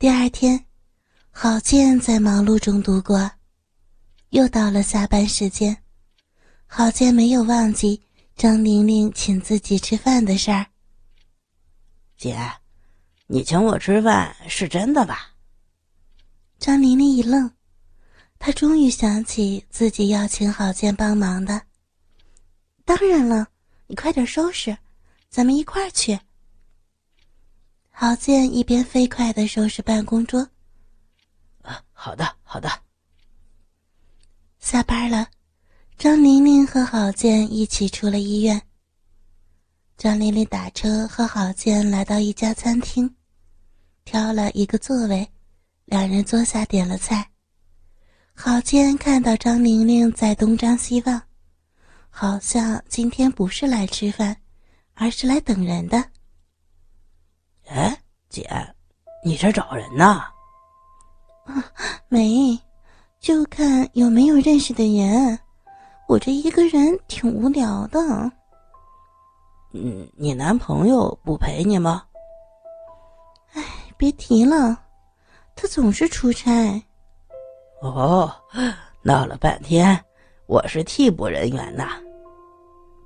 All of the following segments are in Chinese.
第二天，郝建在忙碌中度过。又到了下班时间，郝建没有忘记张玲玲请自己吃饭的事儿。姐，你请我吃饭是真的吧？张玲玲一愣，她终于想起自己要请郝建帮忙的。当然了，你快点收拾，咱们一块儿去。郝建一边飞快的收拾办公桌。啊，好的，好的。下班了，张玲玲和郝建一起出了医院。张玲玲打车和郝建来到一家餐厅，挑了一个座位，两人坐下点了菜。郝建看到张玲玲在东张西望，好像今天不是来吃饭，而是来等人的。哎，姐，你这找人呢？啊，没。就看有没有认识的人，我这一个人挺无聊的。嗯，你男朋友不陪你吗？哎，别提了，他总是出差。哦，闹了半天，我是替补人员呐。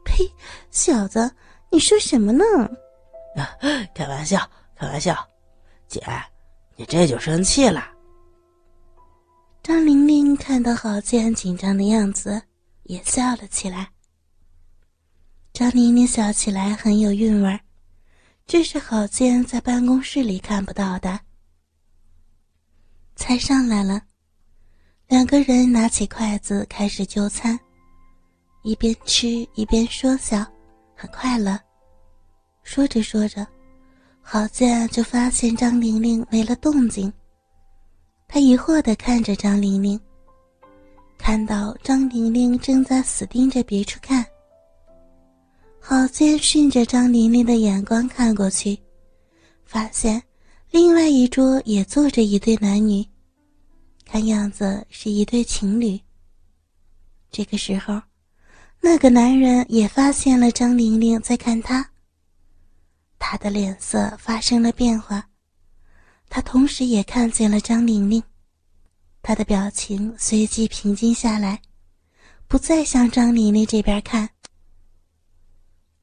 呸，小子，你说什么呢？开玩笑，开玩笑。姐，你这就生气了。张玲玲看到郝建紧张的样子，也笑了起来。张玲玲笑起来很有韵味，这是郝建在办公室里看不到的。菜上来了，两个人拿起筷子开始就餐，一边吃一边说笑，很快乐。说着说着，郝建就发现张玲玲没了动静。他疑惑地看着张玲玲，看到张玲玲正在死盯着别处看。郝建顺着张玲玲的眼光看过去，发现另外一桌也坐着一对男女，看样子是一对情侣。这个时候，那个男人也发现了张玲玲在看他，他的脸色发生了变化。他同时也看见了张玲玲，他的表情随即平静下来，不再向张玲玲这边看。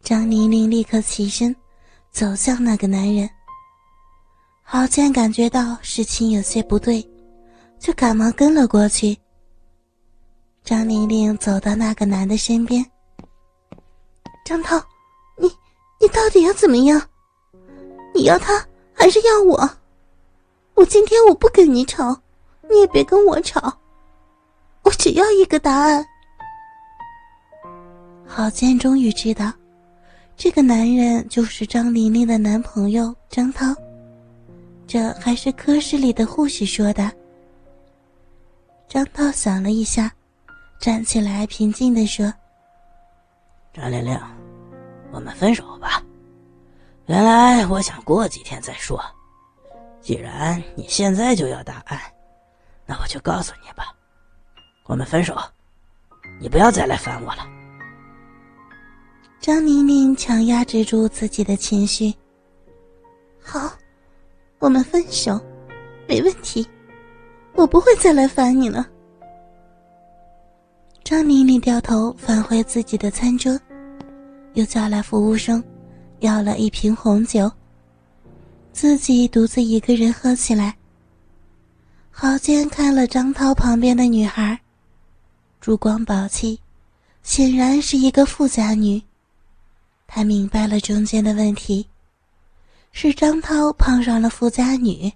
张玲玲立刻起身，走向那个男人。郝建感觉到事情有些不对，就赶忙跟了过去。张玲玲走到那个男的身边：“张涛，你到底要怎么样？你要他还是要我？”我今天我不跟你吵，你也别跟我吵，我只要一个答案。郝建终于知道，这个男人就是张玲玲的男朋友张涛，这还是科室里的护士说的。张涛想了一下，站起来平静地说：“张玲玲，我们分手吧。原来我想过几天再说。”既然你现在就要答案，那我就告诉你吧，我们分手，你不要再来烦我了。张玲玲强压制住自己的情绪。好，我们分手，没问题，我不会再来烦你了。张玲玲掉头返回自己的餐桌，又叫来服务生，要了一瓶红酒。自己独自一个人喝起来。郝建看了张涛旁边的女孩，珠光宝气，显然是一个富家女。他明白了中间的问题，是张涛碰上了富家女，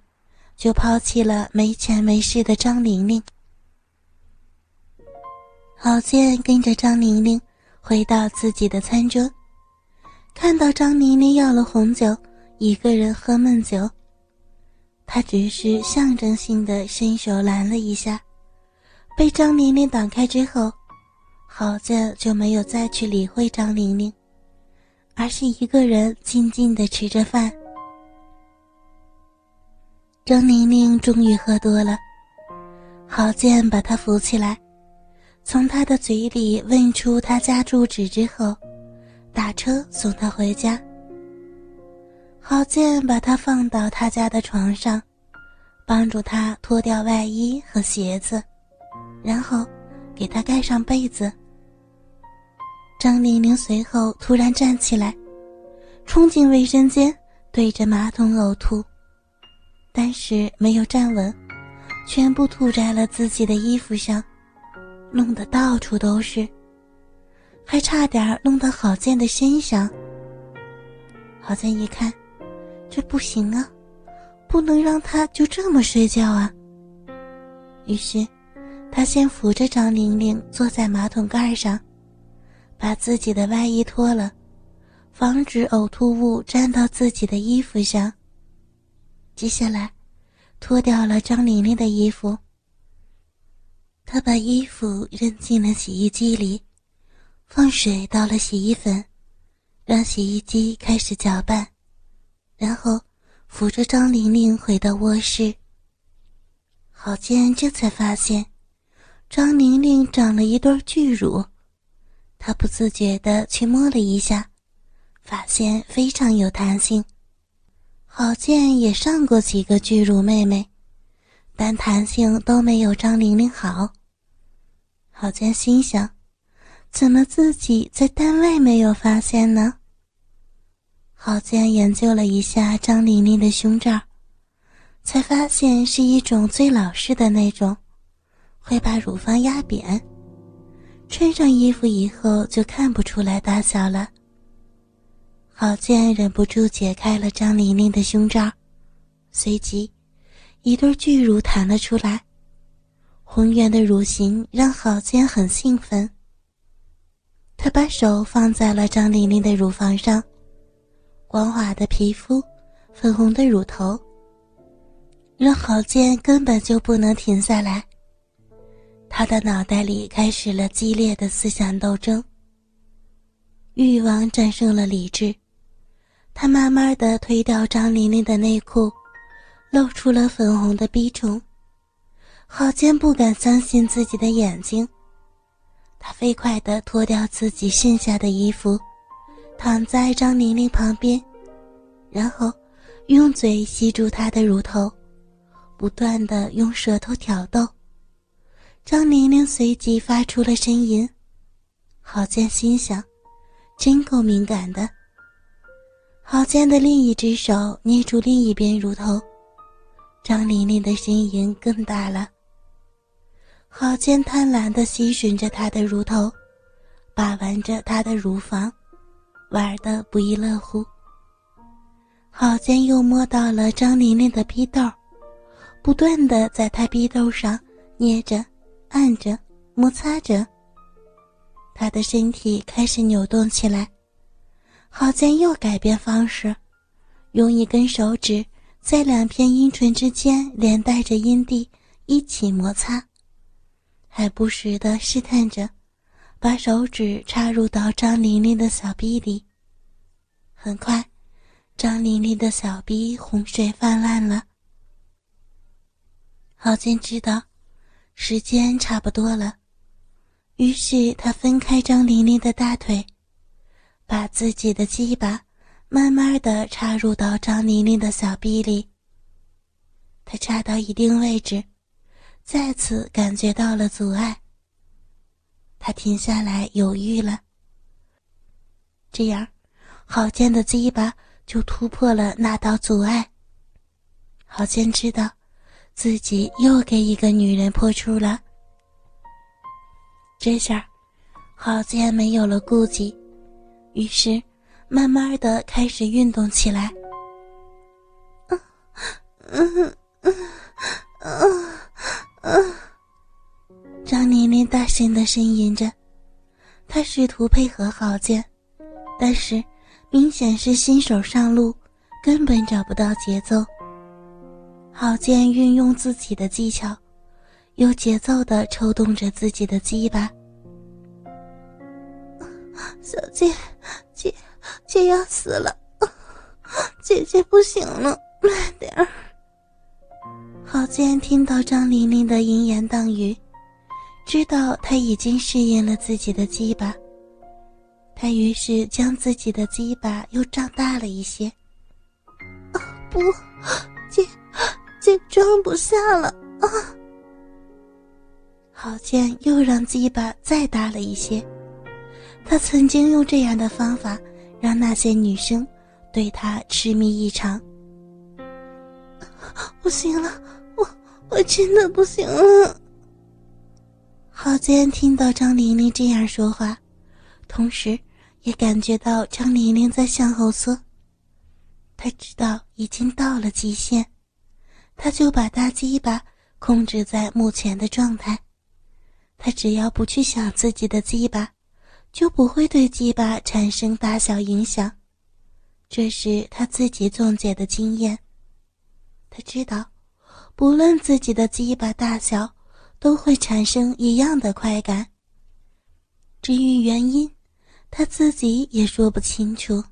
就抛弃了没钱没势的张玲玲。郝建跟着张玲玲回到自己的餐桌，看到张玲玲要了红酒。一个人喝闷酒，他只是象征性的伸手拦了一下，被张玲玲挡开之后，郝建就没有再去理会张玲玲，而是一个人静静的吃着饭。张玲玲终于喝多了，郝建把她扶起来，从他的嘴里问出他家住址之后，打车送他回家。郝建把他放到他家的床上，帮助他脱掉外衣和鞋子，然后给他盖上被子。张玲玲随后突然站起来，冲进卫生间，对着马桶呕吐，但是没有站稳，全部吐在了自己的衣服上，弄得到处都是，还差点弄到郝建的身上。郝建一看，这不行啊，不能让他就这么睡觉啊。于是，他先扶着张玲玲坐在马桶盖上。把自己的外衣脱了，防止呕吐物沾到自己的衣服上。接下来，脱掉了张玲玲的衣服。他把衣服扔进了洗衣机里，放水倒了洗衣粉，让洗衣机开始搅拌，然后扶着张玲玲回到卧室。郝建这才发现，张玲玲长了一对巨乳。他不自觉地去摸了一下，发现非常有弹性。郝建也上过几个巨乳妹妹，但弹性都没有张玲玲好。郝建心想：怎么自己在单位没有发现呢？郝建研究了一下张玲玲的胸罩，才发现是一种最老式的那种，会把乳房压扁。穿上衣服以后就看不出来大小了。郝建忍不住解开了张玲玲的胸罩，随即，一对巨乳弹了出来，浑圆的乳形让郝建很兴奋。他把手放在了张玲玲的乳房上，光滑的皮肤，粉红的乳头，让郝建根本就不能停下来。他的脑袋里开始了激烈的思想斗争。欲望战胜了理智，他慢慢的推掉张玲玲的内裤，露出了粉红的逼虫。郝建不敢相信自己的眼睛，他飞快的脱掉自己剩下的衣服，躺在张玲玲旁边，然后用嘴吸住她的乳头，不断的用舌头挑逗。张玲玲随即发出了呻吟，郝建心想：“真够敏感的。”郝建的另一只手捏住另一边乳头，张玲玲的呻吟更大了。郝建贪婪地吸吮着她的乳头，把玩着她的乳房，玩得不亦乐乎。郝建又摸到了张玲玲的逼豆，不断地在她逼豆上捏着。按着，摩擦着。他的身体开始扭动起来，郝建又改变方式，用一根手指在两片阴唇之间连带着阴蒂一起摩擦，还不时的试探着，把手指插入到张玲玲的小臂里。很快，张玲玲的小臂洪水泛滥了。郝建知道。时间差不多了，于是他分开张玲玲的大腿，把自己的鸡巴慢慢的插入到张玲玲的小臂里。他插到一定位置，再次感觉到了阻碍。他停下来犹豫了。这样，郝建的鸡巴就突破了那道阻碍。郝建知道。自己又给一个女人破处了，这下，郝建没有了顾忌，于是慢慢的开始运动起来。嗯嗯心的呻吟着，他试图配合郝建，但是明显是新手上路，根本找不到节奏。郝建运用自己的技巧，有节奏的抽动着自己的鸡巴。小姐，姐，姐要死了，姐姐不行了，慢点儿。郝建听到张玲玲的淫言荡语，知道他已经适应了自己的鸡巴，他于是将自己的鸡巴又胀大了一些。不，姐。记住，装不下了啊！郝建又让鸡巴再大了一些，他曾经用这样的方法让那些女生对他痴迷异常。不行了，我我真的不行了。郝建听到张玲玲这样说话，同时也感觉到张玲玲在向后缩。他知道已经到了极限，他就把大鸡巴控制在目前的状态。他只要不去想自己的鸡巴，就不会对鸡巴产生大小影响。这是他自己总结的经验。他知道，不论自己的鸡巴大小，都会产生一样的快感。至于原因，他自己也说不清楚。